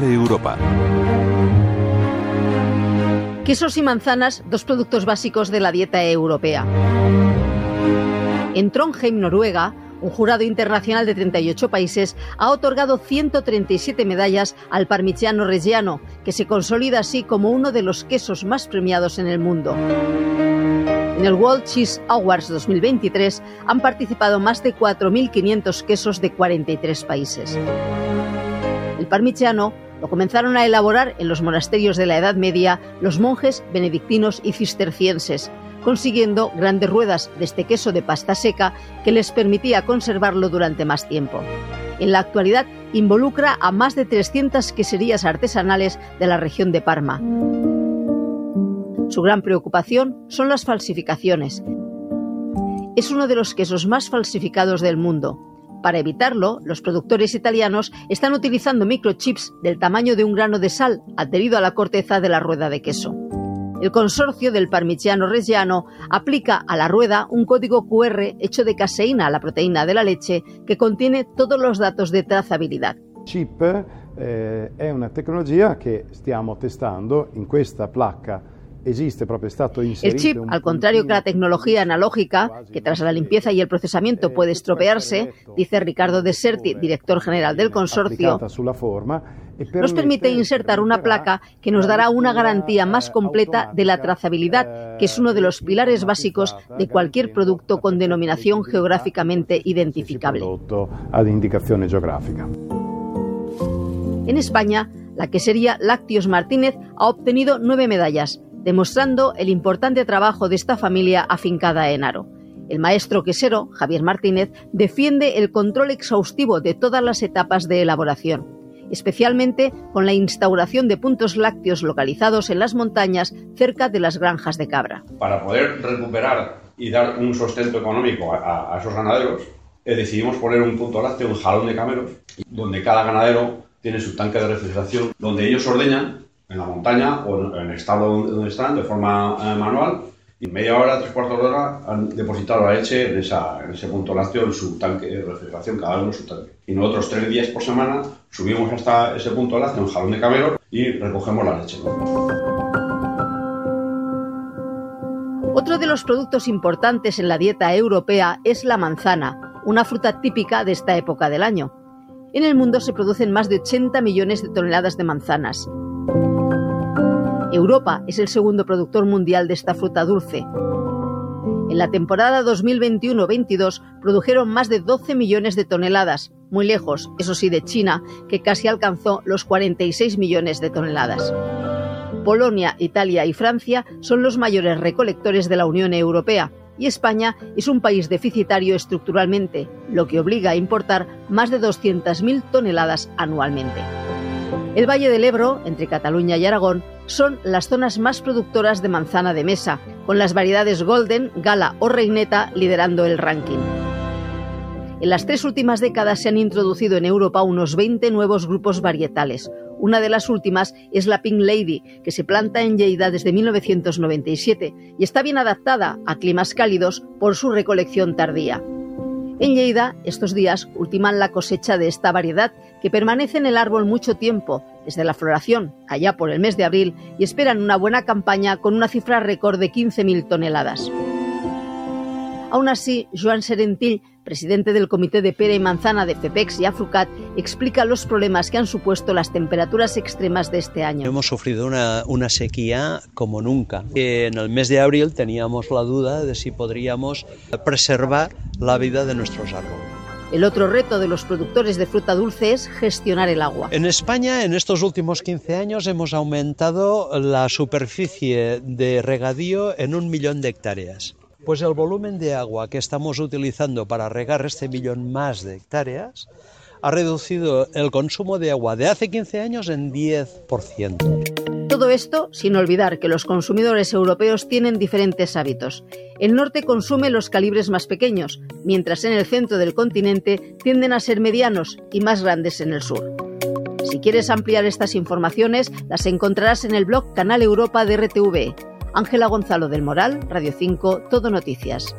Canal Europa. Quesos y manzanas, dos productos básicos de la dieta europea. En Trondheim, Noruega, un jurado internacional de 38 países ha otorgado 137 medallas al Parmigiano Reggiano, que se consolida así como uno de los quesos más premiados en el mundo. En el World Cheese Awards 2023 han participado más de 4.500 quesos de 43 países. El parmigiano lo comenzaron a elaborar en los monasterios de la Edad Media los monjes benedictinos y cistercienses, consiguiendo grandes ruedas de este queso de pasta seca que les permitía conservarlo durante más tiempo. En la actualidad involucra a más de 300 queserías artesanales de la región de Parma. Su gran preocupación son las falsificaciones. Es uno de los quesos más falsificados del mundo. Para evitarlo, los productores italianos están utilizando microchips del tamaño de un grano de sal adherido a la corteza de la rueda de queso. El consorcio del Parmigiano Reggiano aplica a la rueda un código QR hecho de caseína, la proteína de la leche, que contiene todos los datos de trazabilidad. Chip eh, è una tecnologia che stiamo testando in questa placca el chip, al contrario que la tecnología analógica, que tras la limpieza y el procesamiento puede estropearse, dice Ricardo Deserti, director general del consorcio, nos permite insertar una placa que nos dará una garantía más completa de la trazabilidad, que es uno de los pilares básicos de cualquier producto con denominación geográficamente identificable. En España, la quesería Lácteos Martínez ha obtenido nueve medallas, demostrando el importante trabajo de esta familia afincada en Aro. El maestro quesero, Javier Martínez, defiende el control exhaustivo de todas las etapas de elaboración, especialmente con la instauración de puntos lácteos localizados en las montañas cerca de las granjas de cabra. Para poder recuperar y dar un sustento económico a, esos ganaderos, eh, decidimos poner un punto lácteo, un jalón de cameros, donde cada ganadero tiene su tanque de refrigeración, donde ellos ordeñan en la montaña o en el estado donde están de forma eh, manual y media hora, tres cuartos de hora han depositado la leche en, ese punto lácteo en su tanque de refrigeración, cada uno en su tanque. Y nosotros tres días por semana subimos hasta ese punto lácteo en jalón de camero y recogemos la leche. Otro de los productos importantes en la dieta europea es la manzana, una fruta típica de esta época del año. En el mundo se producen más de 80 millones de toneladas de manzanas. Europa es el segundo productor mundial de esta fruta dulce. En la temporada 2021-22 produjeron más de 12 millones de toneladas, muy lejos, eso sí, de China, que casi alcanzó los 46 millones de toneladas. Polonia, Italia y Francia son los mayores recolectores de la Unión Europea y España es un país deficitario estructuralmente, lo que obliga a importar más de 200.000 toneladas anualmente. El Valle del Ebro, entre Cataluña y Aragón, son las zonas más productoras de manzana de mesa, con las variedades Golden, Gala o Reineta liderando el ranking. En las tres últimas décadas se han introducido en Europa unos 20 nuevos grupos varietales. Una de las últimas es la Pink Lady, que se planta en Lleida desde 1997 y está bien adaptada a climas cálidos por su recolección tardía. En Lleida, estos días ultiman la cosecha de esta variedad que permanece en el árbol mucho tiempo, desde la floración, allá por el mes de abril, y esperan una buena campaña con una cifra récord de 15.000 toneladas. Aún así, Joan Serentill, presidente del Comité de Pera y Manzana de FEPEX y Afrucat, explica los problemas que han supuesto las temperaturas extremas de este año. Hemos sufrido una sequía como nunca. En el mes de abril teníamos la duda de si podríamos preservar la vida de nuestros árboles. El otro reto de los productores de fruta dulce es gestionar el agua. En España, en estos últimos 15 años, hemos aumentado la superficie de regadío en un millón de hectáreas. Pues el volumen de agua que estamos utilizando para regar este millón más de hectáreas ha reducido el consumo de agua de hace 15 años en 10%. Todo esto sin olvidar que los consumidores europeos tienen diferentes hábitos. El norte consume los calibres más pequeños, mientras en el centro del continente tienden a ser medianos y más grandes en el sur. Si quieres ampliar estas informaciones, las encontrarás en el blog Canal Europa de RTV Ángela Gonzalo del Moral, Radio 5, Todo Noticias.